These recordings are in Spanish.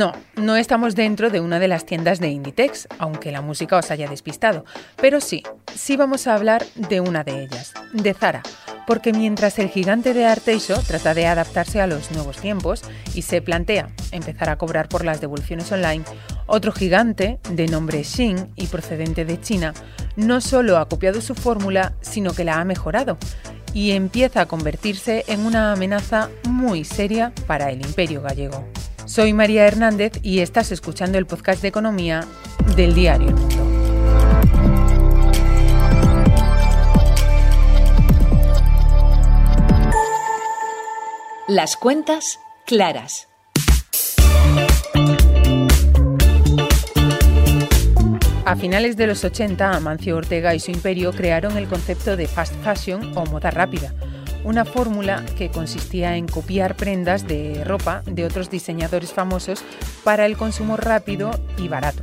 No, no estamos dentro de una de las tiendas de Inditex, aunque la música os haya despistado, pero sí, sí vamos a hablar de una de ellas, de Zara, porque mientras el gigante de Arteixo trata de adaptarse a los nuevos tiempos y se plantea empezar a cobrar por las devoluciones online, otro gigante, de nombre Xin y procedente de China, no solo ha copiado su fórmula, sino que la ha mejorado y empieza a convertirse en una amenaza muy seria para el imperio gallego. Soy María Hernández y estás escuchando el podcast de economía del diario Mundo. Las cuentas claras. A finales de los 80, Amancio Ortega y su imperio crearon el concepto de fast fashion o moda rápida una fórmula que consistía en copiar prendas de ropa de otros diseñadores famosos para el consumo rápido y barato.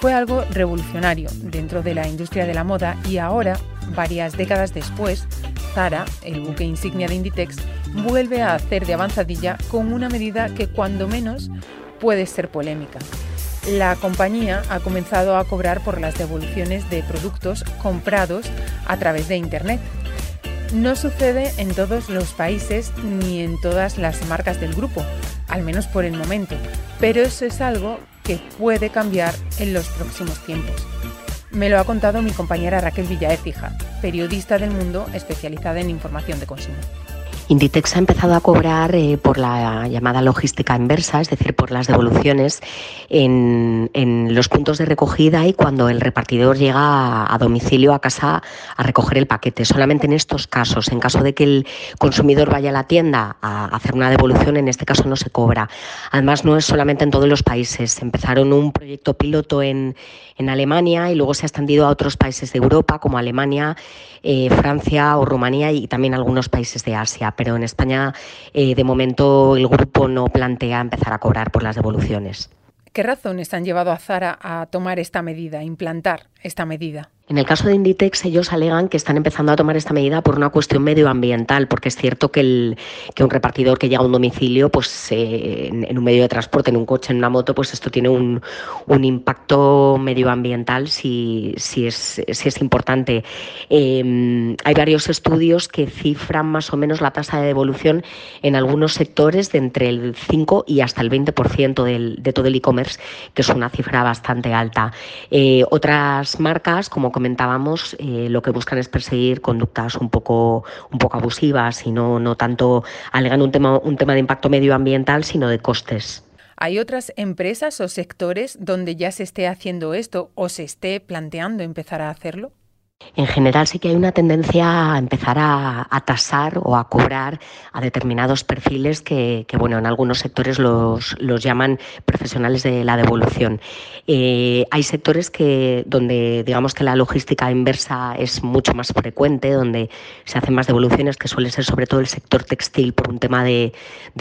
Fue algo revolucionario dentro de la industria de la moda y ahora, varias décadas después, Zara, el buque insignia de Inditex, vuelve a hacer de avanzadilla con una medida que cuando menos puede ser polémica. La compañía ha comenzado a cobrar por las devoluciones de productos comprados a través de Internet no sucede en todos los países ni en todas las marcas del grupo, al menos por el momento, pero eso es algo que puede cambiar en los próximos tiempos. Me lo ha contado mi compañera Raquel Villaécija, periodista del mundo especializada en información de consumo. Inditex ha empezado a cobrar eh, por la llamada logística inversa, es decir, por las devoluciones en, los puntos de recogida y cuando el repartidor llega a, domicilio, a casa, a recoger el paquete. Solamente en estos casos, en caso de que el consumidor vaya a la tienda a hacer una devolución, en este caso no se cobra. Además, no es solamente en todos los países. Empezaron un proyecto piloto en, Alemania y luego se ha extendido a otros países de Europa como Alemania, eh, Francia o Rumanía y también algunos países de Asia. Pero en España, eh, de momento, el grupo no plantea empezar a cobrar por las devoluciones. ¿Qué razones han llevado a Zara a tomar esta medida, a implantar esta medida? En el caso de Inditex, ellos alegan que están empezando a tomar esta medida por una cuestión medioambiental, porque es cierto que, el, que un repartidor que llega a un domicilio, pues eh, en, un medio de transporte, en un coche, en una moto, pues esto tiene un, impacto medioambiental si, si, es, si es importante. Em, hay varios estudios que cifran más o menos la tasa de devolución en algunos sectores de entre el 5 y hasta el 20% del, de todo el e-commerce, que es una cifra bastante alta. Eh, otras marcas, como comentábamos, eh, lo que buscan es perseguir conductas un poco, un poco abusivas y no, no tanto alegan un tema, un tema de impacto medioambiental, sino de costes. ¿Hay otras empresas o sectores donde ya se esté haciendo esto o se esté planteando empezar a hacerlo? En general sí que hay una tendencia a empezar a, tasar o a cobrar a determinados perfiles que, bueno, en algunos sectores los, llaman profesionales de la devolución. Eh, hay sectores que donde digamos que la logística inversa es mucho más frecuente, donde se hacen más devoluciones, que suele ser sobre todo el sector textil por un tema de,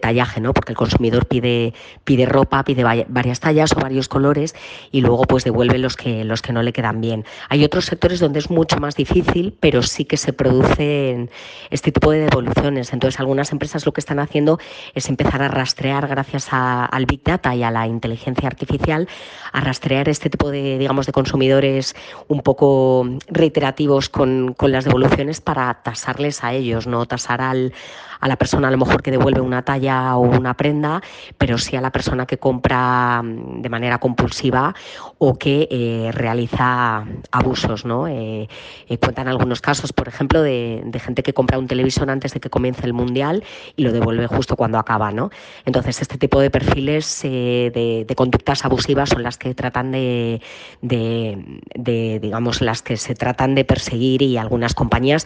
tallaje, ¿no? porque el consumidor pide, pide ropa, pide varias tallas o varios colores y luego pues devuelve los que, los que no le quedan bien. Hay otros sectores donde es muy mucho más difícil, pero sí que se producen este tipo de devoluciones. Entonces, algunas empresas lo que están haciendo es empezar a rastrear, gracias al Big Data y a la inteligencia artificial, a rastrear este tipo de, digamos, de consumidores un poco reiterativos con, con las devoluciones para tasarles a ellos, no tasar al, a la persona a lo mejor que devuelve una talla o una prenda, pero sí a la persona que compra mm, de manera compulsiva o que eh, realiza abusos. ¿no? Eh, eh, cuentan algunos casos, por ejemplo, de, gente que compra un televisor antes de que comience el mundial y lo devuelve justo cuando acaba. ¿no? Entonces, este tipo de perfiles de, conductas abusivas son las que tratan de, de, digamos, las que se tratan de perseguir y algunas compañías,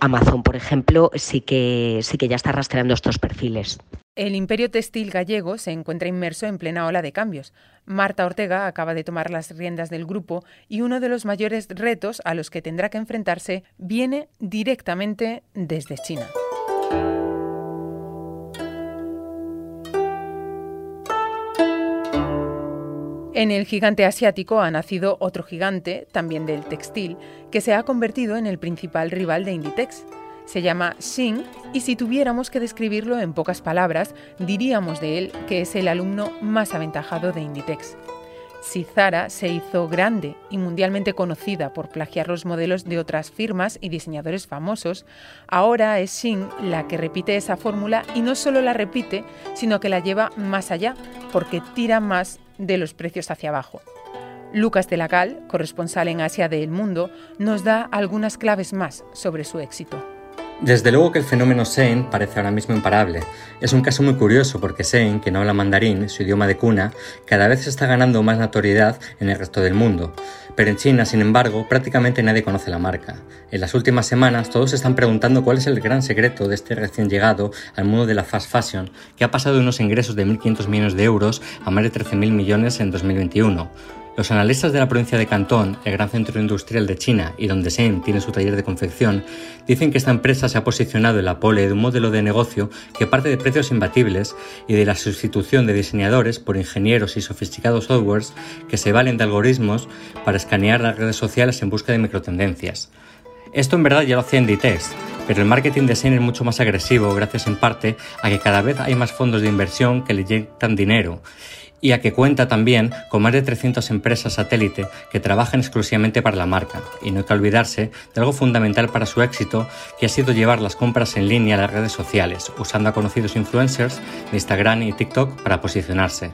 Amazon, por ejemplo, sí que sí que ya está rastreando estos perfiles. El imperio textil gallego se encuentra inmerso en plena ola de cambios. Marta Ortega acaba de tomar las riendas del grupo y uno de los mayores retos a los que tendrá que enfrentarse viene directamente desde China. En el gigante asiático ha nacido otro gigante, también del textil, que se ha convertido en el principal rival de Inditex. Se llama Xin y si tuviéramos que describirlo en pocas palabras, diríamos de él que es el alumno más aventajado de Inditex. Si Zara se hizo grande y mundialmente conocida por plagiar los modelos de otras firmas y diseñadores famosos, ahora es Xin la que repite esa fórmula y no solo la repite, sino que la lleva más allá, porque tira más de los precios hacia abajo. Lucas de la Cal, corresponsal en Asia de El Mundo, nos da algunas claves más sobre su éxito. Desde luego que el fenómeno Sein parece ahora mismo imparable. Es un caso muy curioso porque Sein, que no habla mandarín, su idioma de cuna, cada vez está ganando más notoriedad en el resto del mundo. Pero en China, sin embargo, prácticamente nadie conoce la marca. En las últimas semanas todos se están preguntando cuál es el gran secreto de este recién llegado al mundo de la fast fashion, que ha pasado de unos ingresos de 1.500 millones de euros a más de 13.000 millones en 2021. Los analistas de la provincia de Cantón, el gran centro industrial de China y donde Sen tiene su taller de confección, dicen que esta empresa se ha posicionado en la pole de un modelo de negocio que parte de precios imbatibles y de la sustitución de diseñadores por ingenieros y sofisticados softwares que se valen de algoritmos para escanear las redes sociales en busca de microtendencias. Esto en verdad ya lo hacía en Ditest, pero el marketing de Sen es mucho más agresivo gracias en parte a que cada vez hay más fondos de inversión que le inyectan dinero y a que cuenta también con más de 300 empresas satélite que trabajan exclusivamente para la marca. Y no hay que olvidarse de algo fundamental para su éxito, que ha sido llevar las compras en línea a las redes sociales, usando a conocidos influencers de Instagram y TikTok para posicionarse.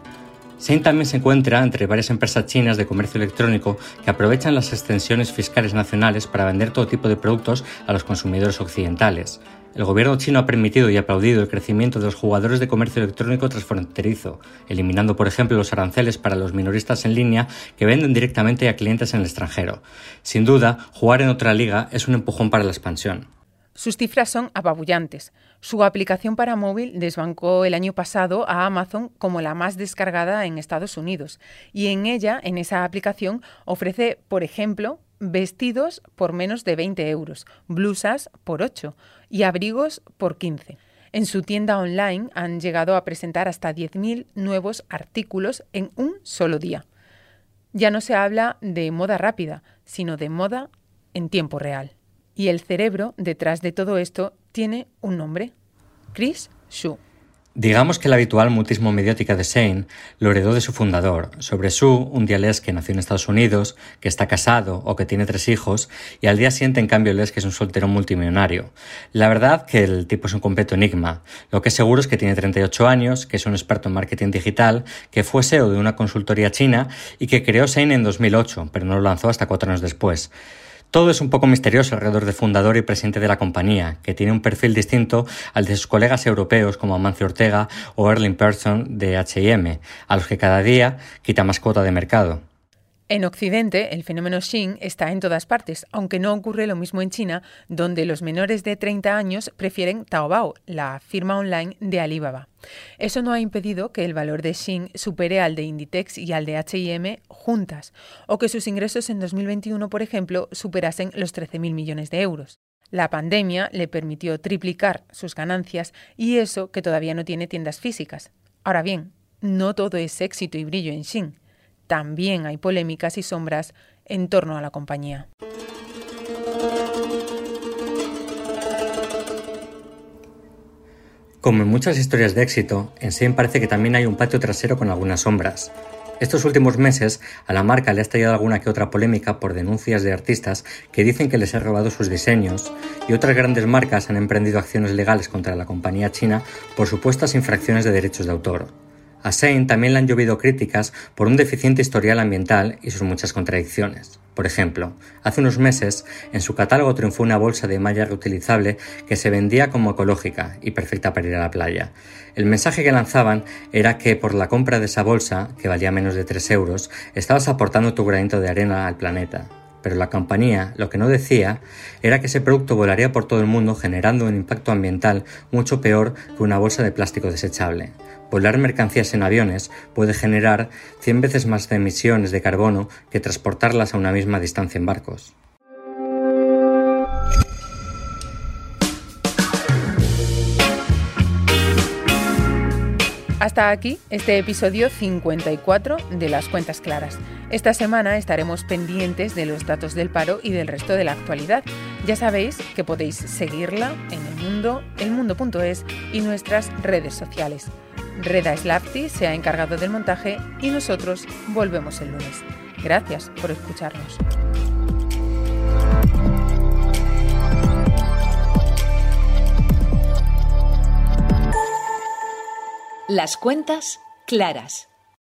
Sein también se encuentra entre varias empresas chinas de comercio electrónico que aprovechan las extensiones fiscales nacionales para vender todo tipo de productos a los consumidores occidentales. El gobierno chino ha permitido y aplaudido el crecimiento de los jugadores de comercio electrónico transfronterizo, eliminando, por ejemplo, los aranceles para los minoristas en línea que venden directamente a clientes en el extranjero. Sin duda, jugar en otra liga es un empujón para la expansión. Sus cifras son apabullantes. Su aplicación para móvil desbancó el año pasado a Amazon como la más descargada en Estados Unidos y en ella, en esa aplicación, ofrece, por ejemplo, vestidos por menos de 20 euros, blusas por 8 y abrigos por 15. En su tienda online han llegado a presentar hasta 10.000 nuevos artículos en un solo día. Ya no se habla de moda rápida, sino de moda en tiempo real. Y el cerebro detrás de todo esto tiene un nombre, Chris Xu. Digamos que la habitual mutismo mediática de Shane lo heredó de su fundador, sobre su, un día lees que nació en Estados Unidos, que está casado o que tiene tres hijos, y al día siguiente en cambio lees que es un soltero multimillonario. La verdad que el tipo es un completo enigma. Lo que es seguro es que tiene 38 años, que es un experto en marketing digital, que fue SEO de una consultoría china y que creó Shane en 2008, pero no lo lanzó hasta cuatro años después. Todo es un poco misterioso alrededor del fundador y presidente de la compañía, que tiene un perfil distinto al de sus colegas europeos como Amancio Ortega o Erling Persson de H&M, a los que cada día quita más cuota de mercado. En Occidente, el fenómeno Xin está en todas partes, aunque no ocurre lo mismo en China, donde los menores de 30 años prefieren Taobao, la firma online de Alibaba. Eso no ha impedido que el valor de Xin supere al de Inditex y al de H&M juntas, o que sus ingresos en 2021, por ejemplo, superasen los 13.000 millones de euros. La pandemia le permitió triplicar sus ganancias y eso que todavía no tiene tiendas físicas. Ahora bien, no todo es éxito y brillo en Xin también hay polémicas y sombras en torno a la compañía. Como en muchas historias de éxito, en Sein parece que también hay un patio trasero con algunas sombras. Estos últimos meses a la marca le ha estallado alguna que otra polémica por denuncias de artistas que dicen que les ha robado sus diseños y otras grandes marcas han emprendido acciones legales contra la compañía china por supuestas infracciones de derechos de autor. A Sein también le han llovido críticas por un deficiente historial ambiental y sus muchas contradicciones. Por ejemplo, hace unos meses en su catálogo triunfó una bolsa de malla reutilizable que se vendía como ecológica y perfecta para ir a la playa. El mensaje que lanzaban era que por la compra de esa bolsa, que valía menos de 3 euros, estabas aportando tu granito de arena al planeta. Pero la compañía lo que no decía era que ese producto volaría por todo el mundo generando un impacto ambiental mucho peor que una bolsa de plástico desechable. Volar mercancías en aviones puede generar 100 veces más de emisiones de carbono que transportarlas a una misma distancia en barcos. Hasta aquí este episodio 54 de Las Cuentas Claras. Esta semana estaremos pendientes de los datos del paro y del resto de la actualidad. Ya sabéis que podéis seguirla en el mundo, elmundo.es y nuestras redes sociales. Reda Slapti se ha encargado del montaje y nosotros volvemos el lunes. Gracias por escucharnos. Las cuentas claras.